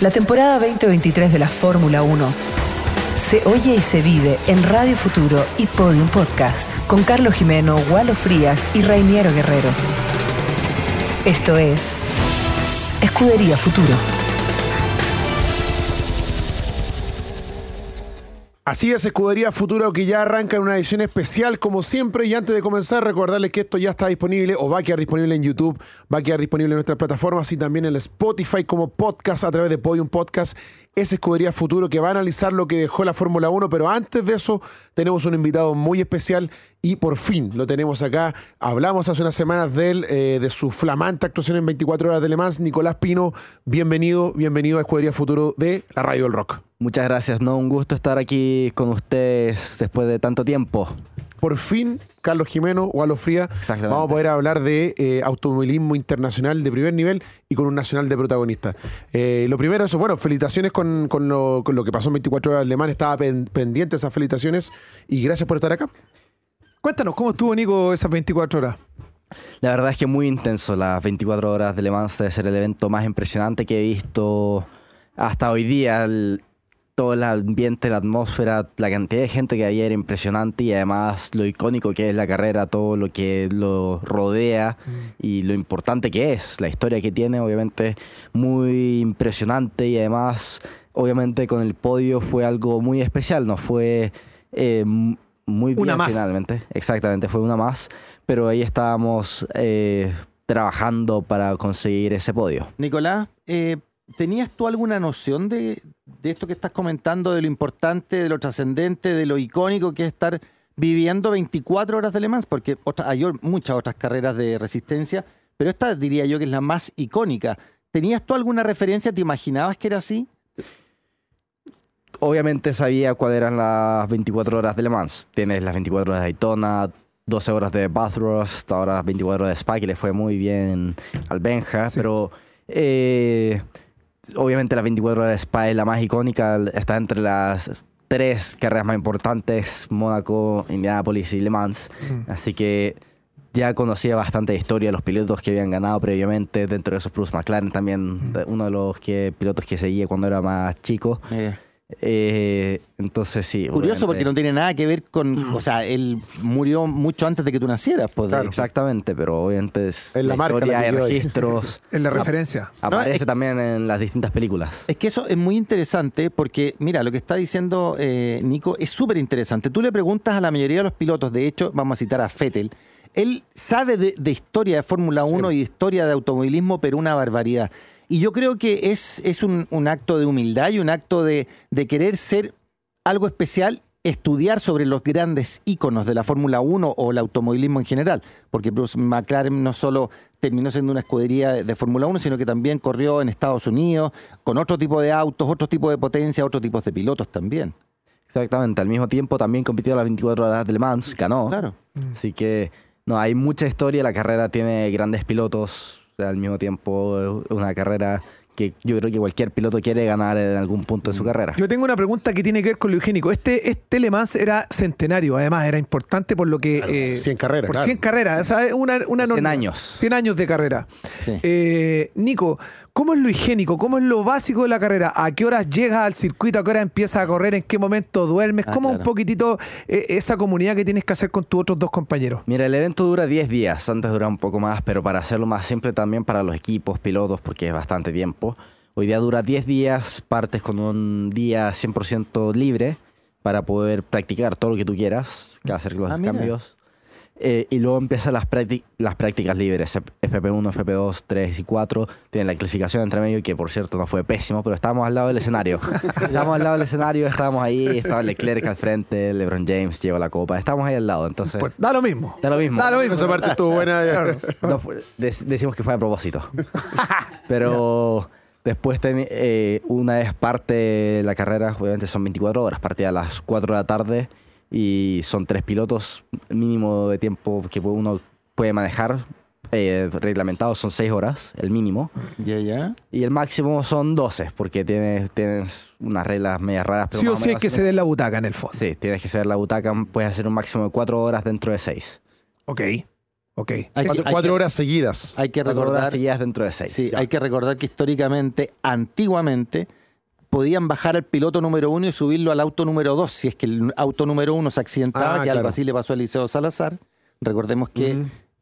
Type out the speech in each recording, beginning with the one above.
La temporada 2023 de la Fórmula 1 se oye y se vive en Radio Futuro y Podium Podcast con Carlos Jimeno, Walo Frías y Rainiero Guerrero. Esto es Escudería Futuro. Así es, Escudería Futuro que ya arranca en una edición especial como siempre y antes de comenzar recordarles que esto ya está disponible o va a quedar disponible en YouTube, va a quedar disponible en nuestras plataformas y también en Spotify como podcast a través de Podium Podcast. Es Escudería Futuro que va a analizar lo que dejó la Fórmula 1, pero antes de eso tenemos un invitado muy especial y por fin lo tenemos acá. Hablamos hace unas semanas de él, eh, de su flamante actuación en 24 horas de Le Mans. Nicolás Pino, bienvenido, bienvenido a Escudería Futuro de la Radio del Rock. Muchas gracias, no, un gusto estar aquí con ustedes después de tanto tiempo. Por fin, Carlos Jimeno, Walo Fría, vamos a poder hablar de eh, automovilismo internacional de primer nivel y con un nacional de protagonista. Eh, lo primero, eso, bueno, felicitaciones con, lo, que pasó en 24 horas alemán, estaba pendiente esas felicitaciones y gracias por estar acá. Cuéntanos, ¿cómo estuvo Nico esas 24 horas? La verdad es que muy intenso, las 24 horas de Le Mans debe ser el evento más impresionante que he visto hasta hoy día todo el ambiente, la atmósfera, la cantidad de gente que había era impresionante y además lo icónico que es la carrera, todo lo que lo rodea mm. y lo importante que es, la historia que tiene, obviamente muy impresionante y además, obviamente con el podio fue algo muy especial, no fue eh, muy bien finalmente, exactamente, fue una más, pero ahí estábamos eh, trabajando para conseguir ese podio. Nicolás, eh, ¿tenías tú alguna noción de, de esto que estás comentando, de lo importante, de lo trascendente, de lo icónico que es estar viviendo 24 horas de Le Mans, porque hay muchas otras carreras de resistencia, pero esta diría yo que es la más icónica. ¿Tenías tú alguna referencia? ¿Te imaginabas que era así? Obviamente sabía cuáles eran las 24 horas de Le Mans. Tienes las 24 horas de Daytona, 12 horas de Bathurst, ahora las 24 horas de Spa, que le fue muy bien al Benja, pero... Eh, obviamente la 24 horas de Spa es la más icónica, está entre las tres carreras más importantes, Mónaco, Indianapolis y Le Mans. Así que ya conocía bastante historia de los pilotos que habían ganado previamente, dentro de esos Bruce McLaren también, uno de los que, pilotos que seguía cuando era más chico. Eh, entonces sí. Curioso porque no tiene nada que ver con. O sea, él murió mucho antes de que tú nacieras. Pues, Exactamente, pero obviamente es en la, marca historia de registros. en la referencia. Aparece también en las distintas películas. Es que eso es muy interesante porque, mira, lo que está diciendo eh, Nico es súper interesante. Tú le preguntas a la mayoría de los pilotos, de hecho, vamos a citar a Fettel. Él sabe de, historia de Fórmula 1 y de historia de automovilismo, pero una barbaridad. Y yo creo que es, es un, acto de humildad y un acto de, querer ser algo especial estudiar sobre los grandes íconos de la Fórmula 1 o el automovilismo en general, porque Bruce McLaren no solo terminó siendo una escudería de Fórmula 1, sino que también corrió en Estados Unidos con otro tipo de autos, otro tipo de potencia, otro tipo de pilotos también. Exactamente, al mismo tiempo también compitió a las 24 horas de Le Mans, ganó. Claro. Así que no, hay mucha historia, la carrera tiene grandes pilotos, al mismo tiempo una carrera que yo creo que cualquier piloto quiere ganar en algún punto de su mm. carrera. Yo tengo una pregunta que tiene que ver con lo higiénico. Este, este Le Mans era centenario, además, era importante por lo que... 100 eh, carreras. Por 100 carreras, una, una 100 años. 100 años de carrera. Eh, Nico, ¿cómo es lo higiénico? ¿Cómo es lo básico de la carrera? ¿A qué horas llegas al circuito? ¿A qué hora empiezas a correr? ¿En qué momento duermes? Ah, ¿Cómo un poquitito eh, esa comunidad que tienes que hacer con tus otros dos compañeros? Mira, el evento dura 10 días, antes dura un poco más, pero para hacerlo más simple también para los equipos, pilotos, porque es bastante tiempo. Hoy día dura 10 días, partes con un día 100% libre para poder practicar todo lo que tú quieras, hacer los ah, cambios. Eh, y luego empiezan las, las prácticas libres, FP1, FP2, 3 y 4. Tienen la clasificación entre medio, que por cierto no fue pésimo, pero estábamos al lado del escenario. estábamos al lado del escenario, estábamos ahí, estaba Leclerc al frente, LeBron James llevó la copa, estábamos ahí al lado, entonces... Pues, da lo mismo. Da lo mismo. Da lo mismo, esa parte estuvo buena. decimos que fue a propósito. pero... Después, eh, una vez parte la carrera, obviamente son 24 horas, partida a las 4 de la tarde y son tres pilotos, mínimo de tiempo que uno puede manejar. Eh, reglamentado son 6 horas, el mínimo. Ya, ya. Y el máximo son 12, porque tienes, tienes unas reglas medias raras. sí o sí es que se dé la butaca en el fondo. Sí, tienes que ceder la butaca, puedes hacer un máximo de 4 horas dentro de 6. Ok. Ok. Hay Cuatro, hay cuatro que- horas seguidas. Hay que Cuatro horas recordar, seguidas dentro de seis. sí, Ya. hay que recordar que históricamente, antiguamente, podían bajar al piloto número uno y subirlo al auto número dos. Si es que el auto número uno se accidentaba, Ah, que algo claro. así le pasó a Eliseo Salazar. Recordemos que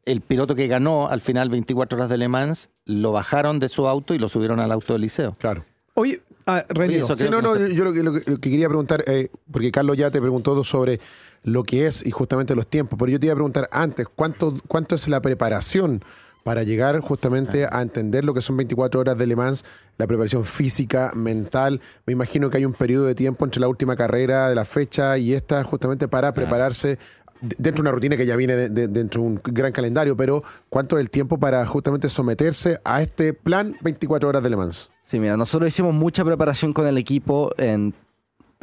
el piloto que ganó al final 24 horas de Le Mans lo bajaron de su auto y lo subieron al auto de Eliseo. Claro. Oye, ah, eso Sí, no, que no, no se- yo lo que, lo que- lo que quería preguntar, eh, porque Carlos ya te preguntó sobre lo que es y justamente los tiempos, pero yo te iba a preguntar antes, ¿cuánto, cuánto es la preparación para llegar justamente a entender lo que son 24 horas de Le Mans, la preparación física, mental? Me imagino que hay un periodo de tiempo entre la última carrera de la fecha y esta justamente para prepararse de- dentro de una rutina que ya viene de- de- dentro de un gran calendario, pero ¿cuánto es el tiempo para justamente someterse a este plan 24 horas de Le Mans? Sí, mira, nosotros hicimos mucha preparación con el equipo en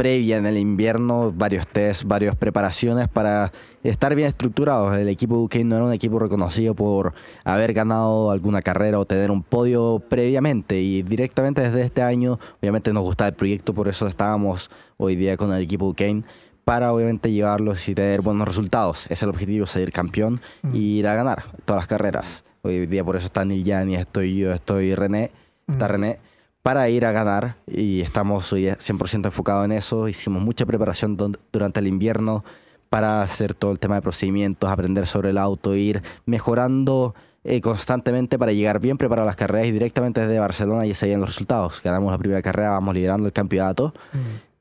previa en el invierno, varios tests, varias preparaciones para estar bien estructurados. El equipo Duquesne no era un equipo reconocido por haber ganado alguna carrera o tener un podio previamente y directamente desde este año, obviamente nos gustaba el proyecto, por eso estábamos hoy día con el equipo Duquesne para obviamente llevarlos y tener buenos resultados. Es el objetivo, salir campeón y ir a ganar todas las carreras. Hoy día por eso está Gianni, estoy yo, estoy René, está René, para ir a ganar y estamos hoy 100% enfocados en eso. Hicimos mucha preparación durante el invierno para hacer todo el tema de procedimientos, aprender sobre el auto, ir mejorando eh, constantemente para llegar bien preparado a las carreras y directamente desde Barcelona ya se veían los resultados. Ganamos la primera carrera, vamos liderando el campeonato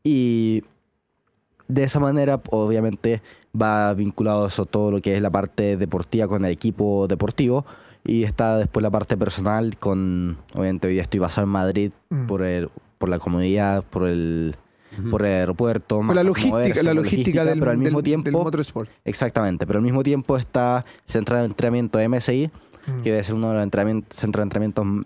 y de esa manera obviamente va vinculado eso todo lo que es la parte deportiva con el equipo deportivo y está después la parte personal con obviamente hoy día estoy basado en Madrid Mm. por el por la comodidad por el por el aeropuerto Por la logística, moverse, la logística del, pero al mismo del- tiempo del motorsport. Exactamente, pero al mismo tiempo está el centro de entrenamiento de MSI, Mm. que debe ser uno de los entrenamientos, centros de entrenamiento,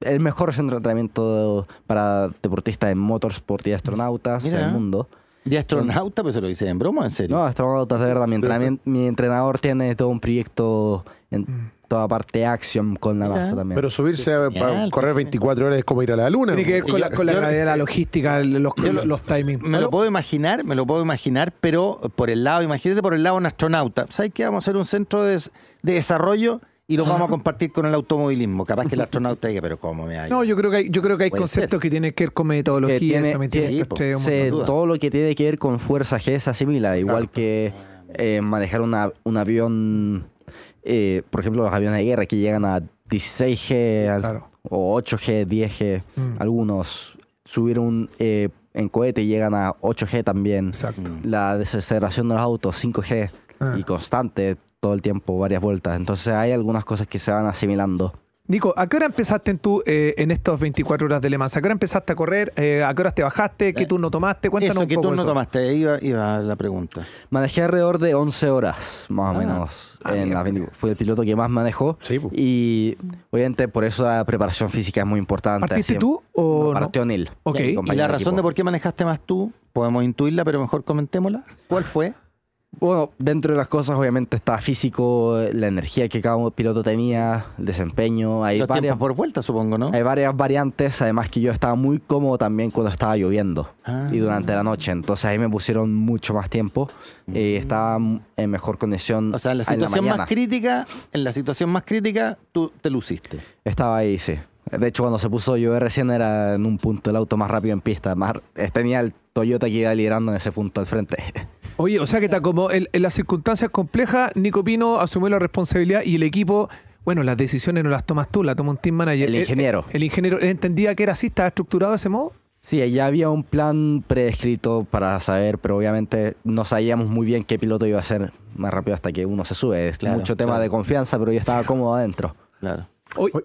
el mejor centro de entrenamiento para deportistas en motorsport y astronautas Mira. del mundo. De astronauta, pero se lo dice en broma, en serio. No, astronautas de verdad. Mi, entrenamiento- mi entrenador tiene todo un proyecto en Mm. Toda parte de Action con la. NASA también. Pero subirse a, Genial. a correr 24 horas es como ir a la luna. Tiene que ver con yo- la, con la yo- gravedad de la logística, los, los, los timings. Me lo puedo imaginar, me lo puedo imaginar, pero por el lado, imagínate por el lado de un astronauta. ¿Sabes qué? Vamos a hacer un centro de, de desarrollo y lo vamos a compartir con el automovilismo. Capaz que el astronauta diga, pero ¿cómo me hay? No, yo creo que hay, yo creo que hay conceptos ser. que tienen que ver con metodología, Que tiene- sí, Se- dudas. todo lo que tiene que ver con fuerza G se asimila, igual que eh, manejar una- un avión, eh, por ejemplo, los aviones de guerra que llegan a 16G al- claro. o 8G, 10G, Mm. algunos subir un eh, en cohete y llegan a 8G también. Exacto. La desaceleración de los autos 5G Ah. y constante todo el tiempo, varias vueltas. Entonces hay algunas cosas que se van asimilando. Nico, ¿a qué hora empezaste en, tu, eh, en estas 24 horas de Le Mans? ¿A qué hora empezaste a correr? Eh, ¿A qué horas te bajaste? ¿Qué turno tomaste? Cuéntanos Eso, un ¿qué poco turno eso. tomaste? Iba, iba la pregunta. Manejé alrededor de 11 horas, más o Ah. menos. Ah, en la 20 fui el piloto que más manejó. Sí, po. Y obviamente por eso la preparación física es muy importante. ¿Partiste Así- tú o no? partió Neil. Ok. ¿Y ¿Y compañero la razón equipo. de por qué manejaste más tú? Podemos intuirla, pero mejor comentémosla. ¿Cuál fue? Bueno, dentro de las cosas obviamente está físico, la energía que cada piloto tenía, el desempeño. Hay Los varias, por vuelta, supongo, ¿no? hay varias variantes, además que yo estaba muy cómodo también cuando estaba lloviendo Ah. y durante la noche. Entonces ahí me pusieron mucho más tiempo. eh, estaba en mejor condición O sea, en la en la situación más crítica, en la situación más crítica, tú te luciste. Estaba ahí, sí. De hecho, cuando se puso yo recién era en un punto el auto más rápido en pista. Más, tenía el Toyota que iba liderando en ese punto al frente. Oye, o sea que está como en, en las circunstancias complejas, Nico Pino asumió la responsabilidad y el equipo, bueno, las decisiones no las tomas tú, las toma un team manager. El ingeniero. El, el ingeniero ¿él entendía que era así, estaba estructurado de ese modo. Sí, ya había un plan predescrito para saber, pero obviamente no sabíamos muy bien qué piloto iba a ser más rápido hasta que uno se sube. Es Claro, mucho tema claro. de confianza, pero yo estaba cómodo adentro. Claro.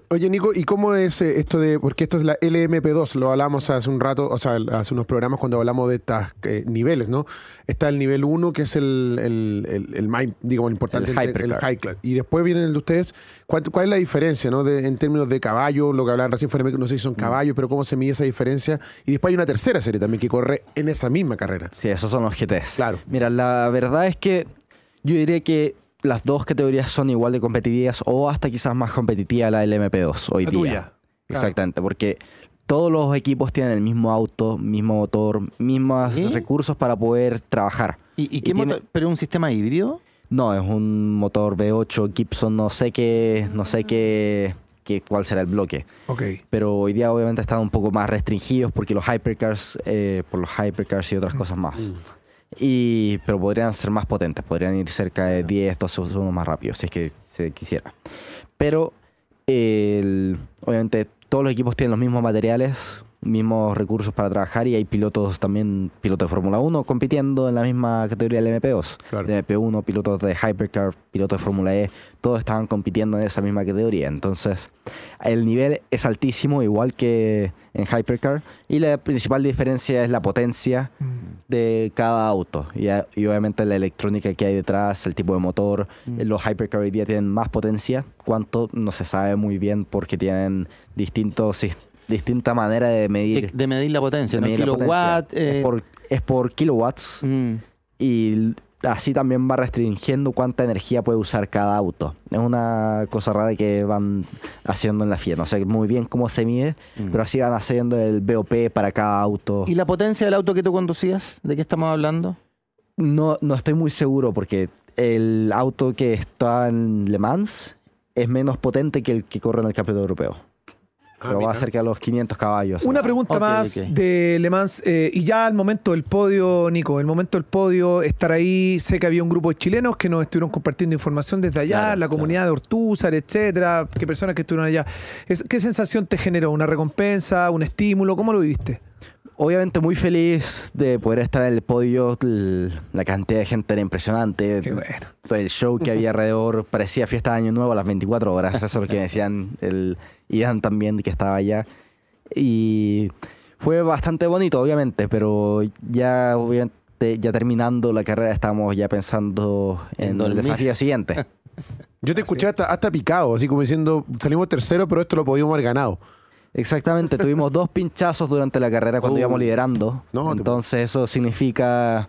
Oye, Nico, ¿y cómo es eh, esto de.? Porque esto es la LMP2, lo hablamos hace un rato, o sea, hace unos programas cuando hablamos de estos niveles, ¿no? Está el nivel 1, que es el, el, el, el más, digamos, importante, El el, high class. Y después viene el de ustedes. ¿Cuánto- ¿Cuál es la diferencia, ¿no? De- en términos de caballo, lo que hablaban recién fuera, no sé si son caballos, pero cómo se mide esa diferencia. Y después hay una tercera serie también que corre en esa misma carrera. Sí, esos son los GTs. Claro. Mira, la verdad es que yo diría que las dos categorías son igual de competitivas o hasta quizás más competitiva la LMP2 hoy La día. tuya, claro. Exactamente, porque todos los equipos tienen el mismo auto, mismo motor, mismos recursos para poder trabajar. ¿Y, y qué Y tiene- motor? ¿Pero un sistema híbrido? No, es un motor V8 Gibson, no sé qué, no sé qué, qué cuál será el bloque. Ok. Pero hoy día obviamente están un poco más restringidos porque los hypercars, eh, por los hypercars y otras cosas más. Y, pero podrían ser más potentes, podrían ir cerca de 10, 12 segundos más rápido si es que se quisiera. Pero el- obviamente todos los equipos tienen los mismos materiales, mismos recursos para trabajar y hay pilotos también, pilotos de Fórmula 1 compitiendo en la misma categoría del MP2. Claro. El MP1, pilotos de Hypercar, pilotos de Fórmula E, todos estaban compitiendo en esa misma categoría. Entonces, el nivel es altísimo, igual que en Hypercar, y la principal diferencia es la potencia de cada auto y, a- y obviamente la electrónica que hay detrás, el tipo de motor. Los Hypercar hoy día tienen más potencia, cuánto no se sabe muy bien porque tienen distintos sis- distinta manera de medir, De medir la potencia, de ¿no? medir la Kilowatt. eh, es, por, es por kilowatts mm. y así también va restringiendo cuánta energía puede usar cada auto. Es una cosa rara que van haciendo en la FIA. No sé muy bien cómo se mide, pero así van haciendo el BOP para cada auto. ¿Y la potencia del auto que tú conducías? ¿De qué estamos hablando? No, no estoy muy seguro porque el auto que está en Le Mans es menos potente que el que corre en el campeonato europeo. Pero va cerca de los 500 caballos. Una pregunta más de Le Mans. eh, y ya al momento del podio, Nico, el momento del podio, estar ahí. Sé que había un grupo de chilenos que nos estuvieron compartiendo información desde allá, Claro, la comunidad de Ortúzar, etcétera. ¿Qué personas que estuvieron allá? Es- ¿Qué sensación te generó? ¿Una recompensa? ¿Un estímulo? ¿Cómo lo viviste? Obviamente muy feliz de poder estar en el podio. La cantidad de gente era impresionante. Qué bueno. El show que había alrededor parecía fiesta de Año Nuevo a las 24 horas. Eso es lo que decían el Ian también, que estaba allá. Y fue bastante bonito, obviamente, pero ya, obviamente, ya terminando la carrera estamos ya pensando En en el desafío siguiente. Yo te escuché hasta, hasta picado, así como diciendo, salimos tercero, pero esto lo podíamos haber ganado. Exactamente, tuvimos dos pinchazos durante la carrera cuando Uh. íbamos liderando. No, te- Entonces eso significa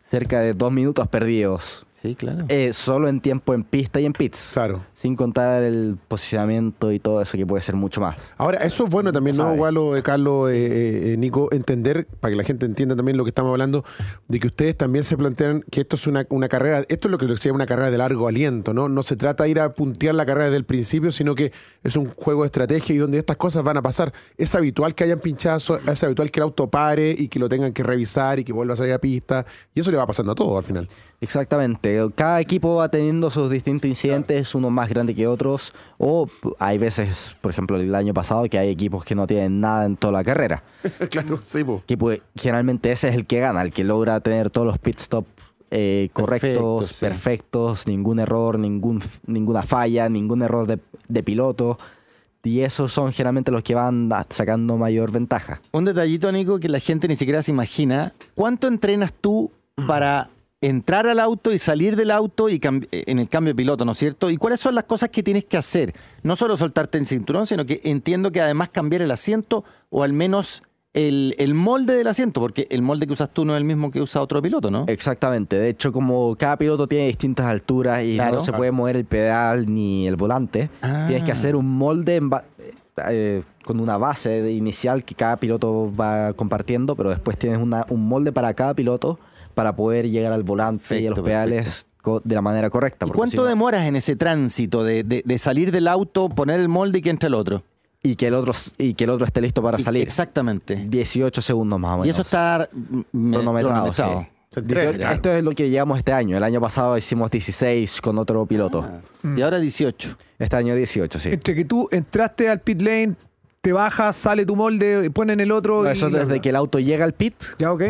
cerca de dos minutos perdidos. Sí, claro. Eh, solo en tiempo en pista y en pits. Claro. Sin contar el posicionamiento y todo eso que puede ser mucho más. Ahora, eso es bueno también, ¿no. Gualo, eh, Carlos, eh, eh, eh, Nico? Entender, para que la gente entienda también lo que estamos hablando, de que ustedes también se plantean que esto es una, una carrera, esto es lo que se llama una carrera de largo aliento, ¿no? No se trata de ir a puntear la carrera desde el principio, sino que es un juego de estrategia y donde estas cosas van a pasar. Es habitual que hayan pinchazos, es habitual que el auto pare y que lo tengan que revisar y que vuelva a salir a pista, y eso le va pasando a todo al final. Exactamente. Cada equipo va teniendo sus distintos incidentes, unos más grandes que otros. O hay veces, por ejemplo, el año pasado, que hay equipos que no tienen nada en toda la carrera. claro, sí, po. que pues, generalmente ese es el que gana, el que logra tener todos los pit stop eh, correctos, Perfectos, sí. perfectos, ningún error, ningún, ninguna falla, ningún error de, de piloto. Y esos son generalmente los que van sacando mayor ventaja. Un detallito, Nico, que la gente ni siquiera se imagina. ¿Cuánto entrenas tú para entrar al auto y salir del auto y cam- en el cambio de piloto, ¿no es cierto? ¿Y cuáles son las cosas que tienes que hacer? No solo soltarte el cinturón, sino que entiendo que además cambiar el asiento o al menos el, el molde del asiento, porque el molde que usas tú no es el mismo que usa otro piloto, ¿no? Exactamente. De hecho, como cada piloto tiene distintas alturas y Claro. no se puede mover el pedal ni el volante, Ah. tienes que hacer un molde en ba- eh, con una base inicial que cada piloto va compartiendo, pero después tienes una- un molde para cada piloto para poder llegar al volante y a los Perfecto, pedales de la manera correcta. ¿Y porque cuánto si no- demoras en ese tránsito de, de- de salir del auto, poner el molde y que entre el otro? y que el otro y que el otro esté listo para Y- salir. Exactamente. 18 segundos más o menos. Y eso está mm, me- cronometrado. sí. 18 Esto es lo que llevamos este año. El año pasado hicimos 16 con otro piloto. Y ahora 18. Este año 18, sí. Entre que tú entraste al pit lane, te bajas, sale tu molde, ponen el otro. No, eso es desde que el auto llega al pit ¿Ya ok?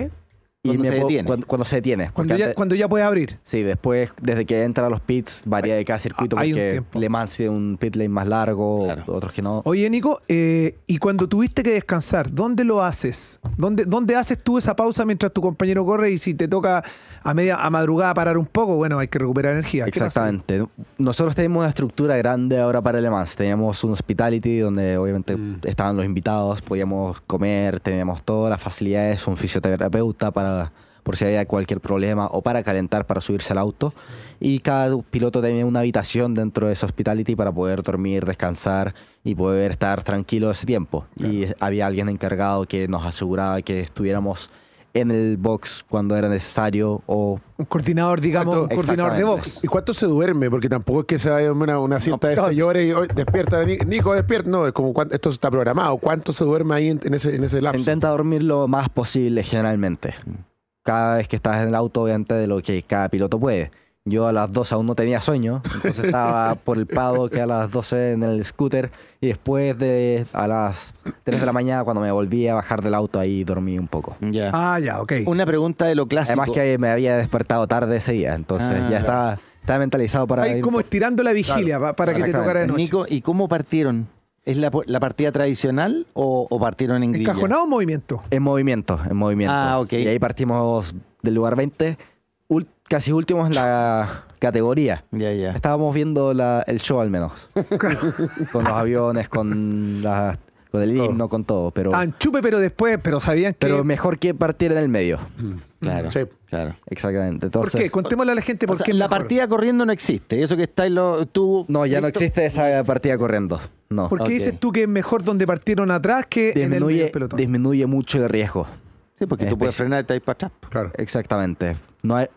Y Cuando me se puedo- detiene. Cuando, cuando se detiene. Cuando ya, antes- cuando ya puedes abrir. Sí, después, desde que entra a los pits, varía de cada circuito hay porque. Le Mans tiene un pit lane más largo, Claro. otros que no. Oye, Nico, eh, y cuando tuviste que descansar, ¿dónde lo haces? ¿Dónde, ¿Dónde haces tú esa pausa mientras tu compañero corre y si te toca a media a madrugada parar un poco, bueno, hay que recuperar energía? Exactamente. Nosotros tenemos una estructura grande ahora para Le Mans. Teníamos un hospitality donde obviamente Mm. estaban los invitados, podíamos comer, teníamos todas las facilidades, un fisioterapeuta para por si había cualquier problema o para calentar para subirse al auto. Y cada piloto tenía una habitación dentro de ese hospitality para poder dormir, descansar y poder estar tranquilo ese tiempo. Y había alguien encargado que nos aseguraba que estuviéramos en el box cuando era necesario o Un coordinador, digamos, un coordinador de box. ¿Y cuánto se duerme? Porque tampoco es que se vaya una, una siesta de señores y "Oye, despierta, Ni- Nico, despierta. No, es como cuánto- esto está programado. ¿Cuánto se duerme ahí en, en ese, en ese se lapso? intenta dormir lo más posible generalmente. Cada vez que estás en el auto, obviamente, de lo que cada piloto puede. Yo a las 12 aún no tenía sueño, entonces estaba por el pado que a las 12 en el scooter y después de a las 3 de la mañana cuando me volví a bajar del auto ahí dormí un poco. Ya. Ah, ya, ok. Una pregunta de lo clásico. Además que me había despertado tarde ese día, entonces Ah, ya estaba, estaba mentalizado para Ahí como por- estirando la vigilia pa- para que te tocara de noche. Nico, ¿y cómo partieron? ¿Es la, la partida tradicional o, o partieron en grilla? ¿Encajonado o movimiento? En movimiento, en movimiento. Ah, ok. Y ahí partimos del lugar 20, ul- casi últimos en la categoría. Ya, ya. Estábamos viendo la- el show al menos. con los aviones, con, la- con el himno, con todo. Pero, Anchupe, pero después, pero sabían que... pero mejor que partir en el medio. Claro, Sí. claro. Exactamente. ¿Por Entonces, qué? Contémosle a la gente por qué la partida corriendo no existe. Eso que estáis lo, tú. No, ya no existe esa partida corriendo. No. ¿Por qué dices tú que es mejor donde partieron atrás que en el medio Disminuye, del pelotón? disminuye mucho el riesgo. Sí, porque tú puedes frenar y te para atrás. Claro. Exactamente. No hay-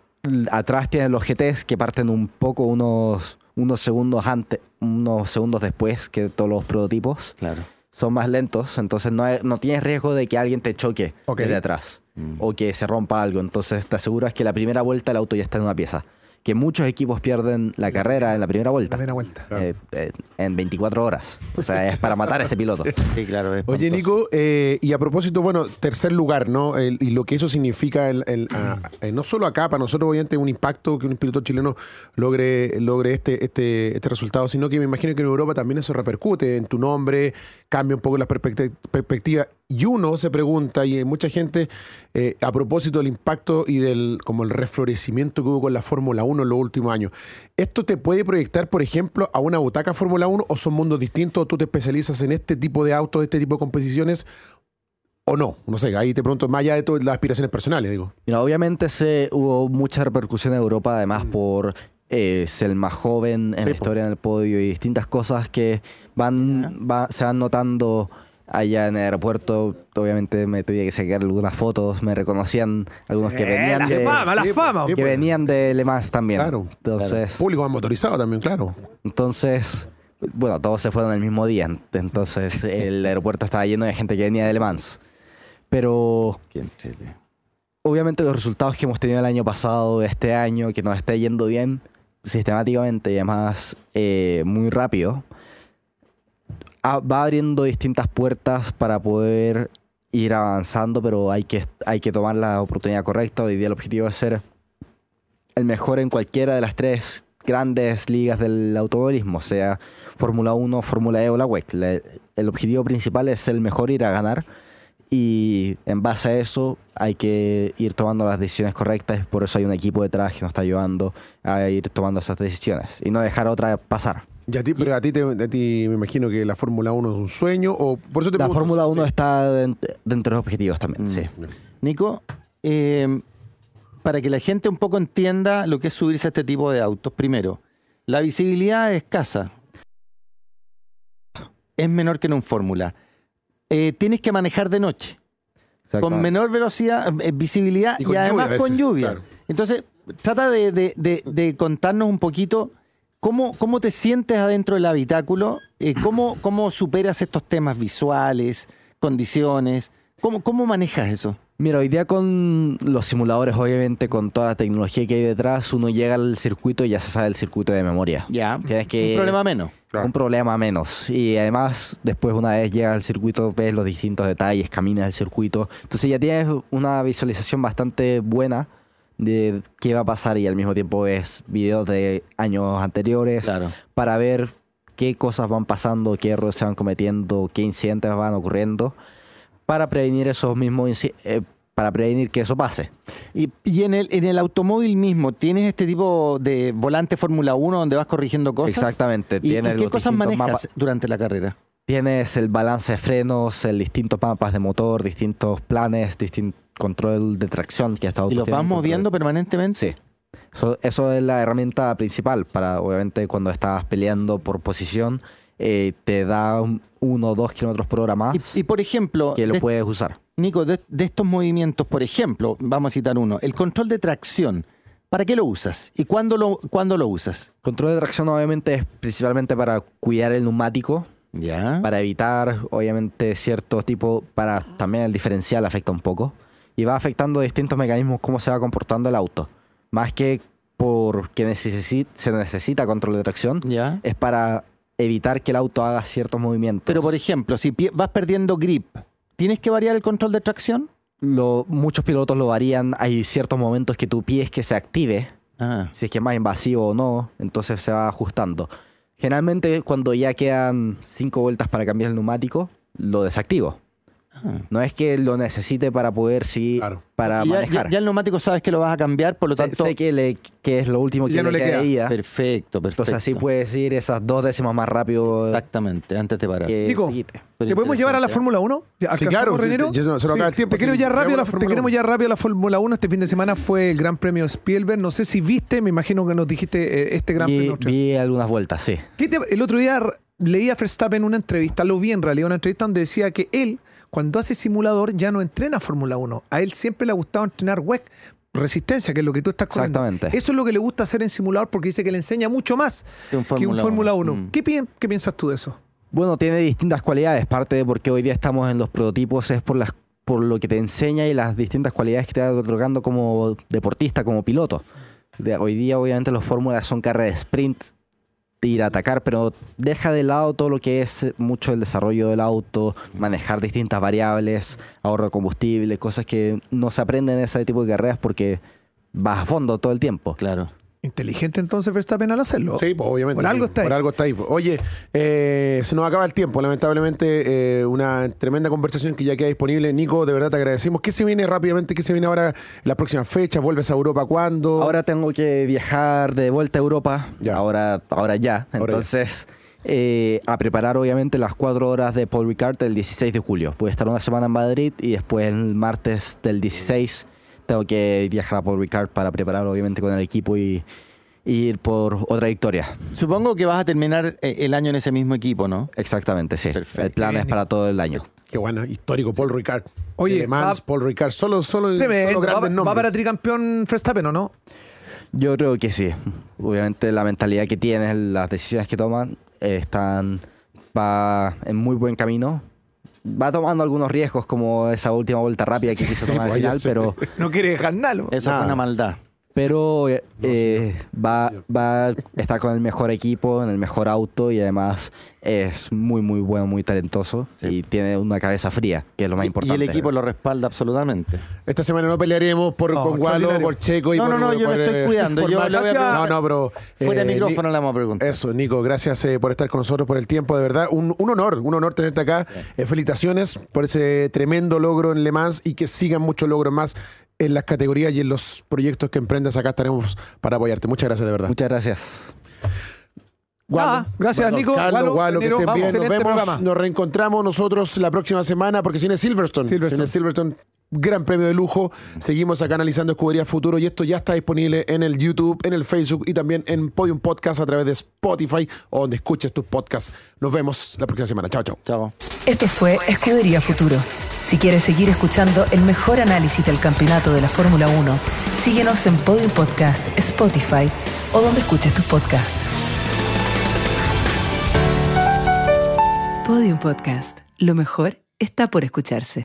atrás tienen los GTs que parten un poco unos, unos segundos antes, unos segundos después que todos los prototipos. Claro. Son más lentos, entonces no, hay- no tienes riesgo de que alguien te choque desde atrás o que se rompa algo. Entonces te aseguras que la primera vuelta el auto ya está en una pieza. Que muchos equipos pierden la carrera en la primera vuelta. Primera vuelta. eh, eh, en 24 horas. O sea, es para matar a ese piloto. Sí, claro. es Oye. Nico, eh, y a propósito, bueno, tercer lugar, ¿no? El- y lo que eso significa, el- el- a- eh, no solo acá, para nosotros, obviamente, un impacto que un piloto chileno logre, logre este, este, este resultado, sino que me imagino que en Europa también eso repercute en tu nombre, cambia un poco la perspecti- perspectiva. Y uno se pregunta, y hay mucha gente, eh, a propósito del impacto y del como el reflorecimiento que hubo con la Fórmula 1 en los últimos años, ¿esto te puede proyectar, por ejemplo, a una butaca Fórmula 1 o son mundos distintos? ¿O tú te especializas en este tipo de autos, este tipo de competiciones? ¿O no? No sé, ahí te pregunto, más allá de todas las aspiraciones personales, digo. Mira, obviamente se, hubo mucha repercusión en Europa, además por eh, ser el más joven en Sí, la historia en el podio y distintas cosas que van, va- se van notando allá en el aeropuerto. Obviamente me tenía que sacar algunas fotos, me reconocían algunos que Eh, venían la de, fama, la sí, fama. sí, que pues. venían de Le Mans también. Claro, Entonces, Público más motorizado también, claro. entonces, bueno, todos se fueron el mismo día. Entonces el aeropuerto estaba lleno de gente que venía de Le Mans. Pero obviamente los resultados que hemos tenido el año pasado, este año, que nos está yendo bien sistemáticamente y además eh, muy rápido, va abriendo distintas puertas para poder ir avanzando, pero hay que, hay que tomar la oportunidad correcta. Hoy día el objetivo es ser el mejor en cualquiera de las tres grandes ligas del automovilismo, sea Fórmula 1, Fórmula E o la WEC. El objetivo principal es el mejor, ir a ganar y en base a eso hay que ir tomando las decisiones correctas. Por eso hay un equipo detrás que nos está ayudando a ir tomando esas decisiones y no dejar otra pasar. Y a ti, pero a ti, te- a ti me imagino que la Fórmula 1 es un sueño, o por eso te La pregunto, Fórmula 1 sí. está dent- dentro de los objetivos también, sí. Nico, eh, para que la gente un poco entienda lo que es subirse a este tipo de autos, primero, la visibilidad es escasa. Es menor que en un Fórmula. Eh, tienes que manejar de noche. Con menor velocidad, eh, visibilidad Y y, con lluvia además con lluvia. claro. Entonces, trata de, de- de- de contarnos un poquito cómo, cómo te sientes adentro del habitáculo, eh, cómo, cómo superas estos temas visuales, condiciones, cómo, cómo manejas eso. Mira, hoy día con los simuladores, obviamente, con toda la tecnología que hay detrás, uno llega al circuito y ya se sabe el circuito de memoria. Ya, Tienes que- un problema menos. Un problema menos. Y además, después, una vez llegas al circuito, ves los distintos detalles, caminas el circuito. Entonces ya tienes una visualización bastante buena de qué va a pasar y al mismo tiempo ves videos de años anteriores Claro. para ver qué cosas van pasando, qué errores se van cometiendo, qué incidentes van ocurriendo, para prevenir esos mismos eh, para prevenir que eso pase. Y, y en, el, en el automóvil mismo, ¿tienes este tipo de volante Fórmula 1 donde vas corrigiendo cosas? Exactamente. ¿Y, qué cosas distintos manejas mapas- durante la carrera? Tienes el balance de frenos, el distintos mapas de motor, distintos planes, distinto control de tracción que está ¿Y los vas moviendo permanentemente? Sí. Eso, eso es la herramienta principal para, obviamente, cuando estás peleando por posición, eh, te da un- uno o dos kilómetros por hora más Y, y, por ejemplo, que lo de- puedes usar. Nico, de, de estos movimientos, por ejemplo, vamos a citar uno, el control de tracción, ¿para qué lo usas? ¿Y cuándo lo, cuándo lo usas? Control de tracción obviamente es principalmente para cuidar el neumático, ¿Ya? para evitar obviamente ciertos tipos, para también el diferencial afecta un poco y va afectando distintos mecanismos cómo se va comportando el auto. Más que porque necesi- se necesita control de tracción, ¿Ya? es para evitar que el auto haga ciertos movimientos. Pero, por ejemplo, si vas perdiendo grip, ¿tienes que variar el control de tracción? Lo- muchos pilotos lo varían, hay ciertos momentos que tu pie es que se active, Ah, si es que es más invasivo o no, entonces se va ajustando. Generalmente cuando ya quedan cinco vueltas para cambiar el neumático, lo desactivo. No es que lo necesite para poder Claro. para ya, manejar. ya- ya el neumático sabes que lo vas a cambiar, por lo sé, tanto... sé que, le- que es lo último que Ya no le le queda. Perfecto, perfecto. Entonces así puedes ir esas dos décimas más rápido Exactamente, antes de parar. que Nico, te quite. Pero ¿Te podemos llevar a la ¿eh? Fórmula 1? ¿Ya Sí, claro, se acaba el tiempo, Te ya rápido, la, queremos 1. ya rápido a la Fórmula 1. Este fin de semana fue el Gran Premio Spielberg. No sé si viste, me imagino que nos dijiste eh, este Gran Vi, Premio. vi algunas vueltas, sí. ¿Qué te- el otro día leí a Verstappen una entrevista, lo vi en realidad, una entrevista donde decía que él, cuando hace simulador, ya no entrena Fórmula 1. A él siempre le ha gustado entrenar WEC, resistencia, que es lo que tú estás corriendo. Exactamente. Eso es lo que le gusta hacer en simulador porque dice que le enseña mucho más Que un Fórmula Fórmula 1. 1. Mm. ¿Qué, pi- ¿Qué piensas tú de eso? Bueno, tiene distintas cualidades. Parte de por qué hoy día estamos en los prototipos es por las por lo que te enseña y las distintas cualidades que te va otorgando como deportista, como piloto. De- hoy día, obviamente, los fórmulas son carreras de sprint, ir a atacar, pero deja de lado todo lo que es mucho el desarrollo del auto, manejar distintas variables, ahorro de combustible, cosas que no se aprenden en ese tipo de carreras porque vas a fondo todo el tiempo. Claro. Inteligente entonces Verstappen al hacerlo. Sí, pues obviamente. Por algo está ahí. Por algo está ahí. Oye, eh, se nos acaba el tiempo, lamentablemente. eh, una tremenda conversación que ya queda disponible. Nico, de verdad te agradecemos. ¿Qué se viene rápidamente? ¿Qué se viene ahora en las próximas fechas? ¿Vuelves a Europa cuándo? Ahora tengo que viajar de vuelta a Europa. Ya. Ahora, ahora ya. Ahora ya. Entonces, eh, a preparar obviamente las cuatro horas de Paul Ricard el 16 de julio. Voy a estar una semana en Madrid y después el martes del 16 tengo que viajar a Paul Ricard para preparar obviamente con el equipo y, y ir por otra victoria. Supongo que vas a terminar eh, el año en ese mismo equipo, ¿no? Exactamente, sí. Perfecto. El plan es para todo el año. Qué bueno, histórico, Paul Ricard. Oye, Le Mans, va- Paul Ricard. Solo, solo, Tremendo. solo ¿Va, grandes va nombres. para tricampeón Verstappen o no? Yo creo que sí. Obviamente la mentalidad que tiene, las decisiones que toman, eh, están va en muy buen camino. Va tomando algunos riesgos como esa última vuelta rápida que quiso sí, tomar al final, pero No quiere dejar nada. Eso fue una maldad. Pero eh, eh, va, va está con el mejor equipo, en el mejor auto y además es muy muy bueno, muy talentoso Sí. y tiene una cabeza fría, que es lo más Y- importante. Y el equipo lo respalda absolutamente. Esta semana no pelearemos por, No, con Gualo, extraordinario. por Checo y No, por no, no, yo me estoy eh, cuidando. por Yo voy a No, no, pero. Fuera eh, micrófono le vamos a preguntar. Eso, Nico, gracias eh, por estar con nosotros, por el tiempo, de verdad. Un, un honor, un honor tenerte acá. Eh, felicitaciones por ese tremendo logro en Le Mans y que sigan muchos logros más en las categorías y en los proyectos que emprendas. Acá estaremos para apoyarte. Muchas gracias, de verdad. Muchas gracias. Nada, gracias, Bueno, Nico. Carlos, Gualo, Gualo, que estén bien. Nos vemos, programa. nos reencontramos nosotros la próxima semana porque si viene Silverstone. Silverstone. Silverstone, gran premio de lujo. Seguimos acá analizando Escudería Futuro y esto ya está disponible en el YouTube, en el Facebook y también en Podium Podcast a través de Spotify o donde escuches tus podcasts. Nos vemos la próxima semana. Chao, chao. Chao. Esto fue Escudería Futuro. Si quieres seguir escuchando el mejor análisis del campeonato de la Fórmula 1, síguenos en Podium Podcast, Spotify o donde escuches tus podcasts. Podium Podcast. Lo mejor está por escucharse.